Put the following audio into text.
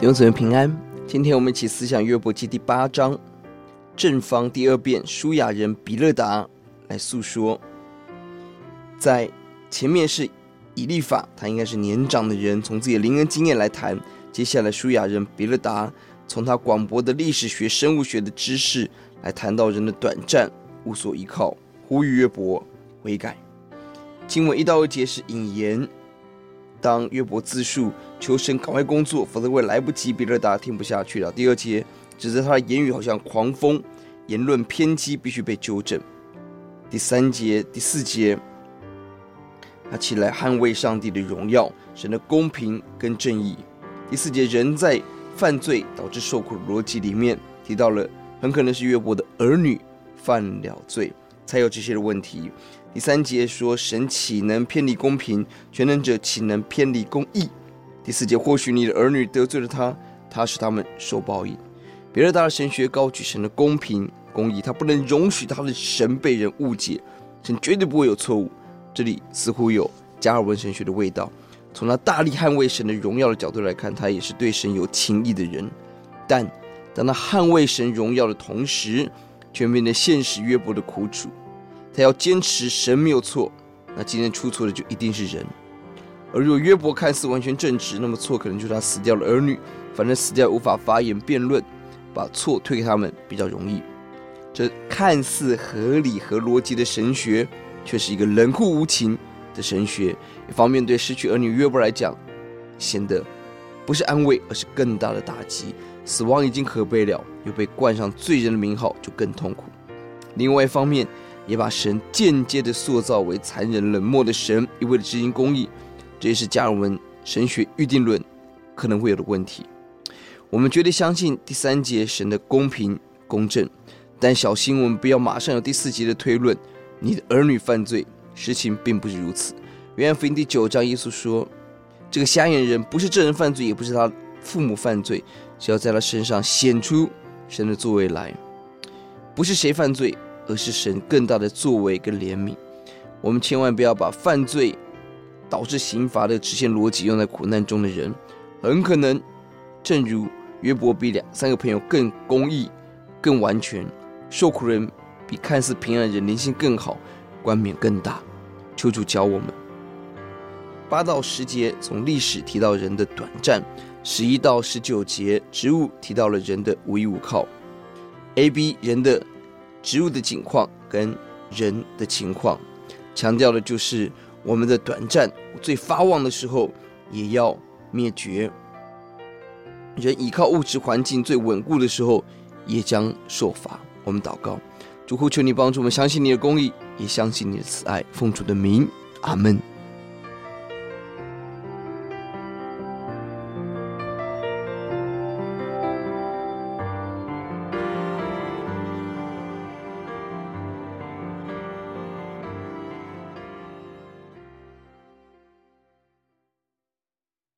弟兄姊妹平安，今天我们一起思想约伯记第八章正方第二辩，舒雅人比勒达来诉说。在前面是以利法，他应该是年长的人，从自己的灵恩经验来谈。接下来舒雅人比勒达从他广博的历史学、生物学的知识来谈到人的短暂、无所依靠，呼吁约伯悔改。经文一到二节是引言。当约伯自述求神赶快工作，否则会来不及。比勒达听不下去了。第二节指责他的言语好像狂风，言论偏激，必须被纠正。第三节、第四节，他起来捍卫上帝的荣耀、神的公平跟正义。第四节，人在犯罪导致受苦的逻辑里面提到了，很可能是约伯的儿女犯了罪，才有这些的问题。第三节说：“神岂能偏离公平？全能者岂能偏离公义？”第四节，或许你的儿女得罪了他，他使他们受报应。比勒达的神学高举神的公平公义，他不能容许他的神被人误解，神绝对不会有错误。这里似乎有加尔文神学的味道。从他大力捍卫神的荣耀的角度来看，他也是对神有情义的人。但当他捍卫神荣耀的同时，却面对现实约伯的苦楚。他要坚持神没有错，那今天出错的就一定是人。而如果约伯看似完全正直，那么错可能就是他死掉的儿女。反正死掉无法发言辩论，把错推给他们比较容易。这看似合理和逻辑的神学，却是一个冷酷无情的神学。一方面对失去儿女约伯来讲，显得不是安慰，而是更大的打击。死亡已经可悲了，又被冠上罪人的名号，就更痛苦。另外一方面，也把神间接的塑造为残忍冷漠的神，一味的执行公义，这也是加尔文神学预定论可能会有的问题。我们绝对相信第三节神的公平公正，但小心我们不要马上有第四节的推论：你的儿女犯罪，实情并不是如此。约翰福音第九章，耶稣说：“这个瞎眼人不是这人犯罪，也不是他父母犯罪，只要在他身上显出神的作为来，不是谁犯罪。”而是神更大的作为跟怜悯，我们千万不要把犯罪导致刑罚的直线逻辑用在苦难中的人，很可能正如约伯比两三个朋友更公义、更完全，受苦人比看似平安的人灵性更好，冠冕更大。求主教我们。八到十节从历史提到人的短暂，十一到十九节植物提到了人的无依无靠。A、B 人的。植物的景况跟人的情况，强调的就是我们的短暂，最发旺的时候也要灭绝。人依靠物质环境最稳固的时候，也将受罚。我们祷告，主呼求你帮助我们，相信你的公义，也相信你的慈爱。奉主的名，阿门。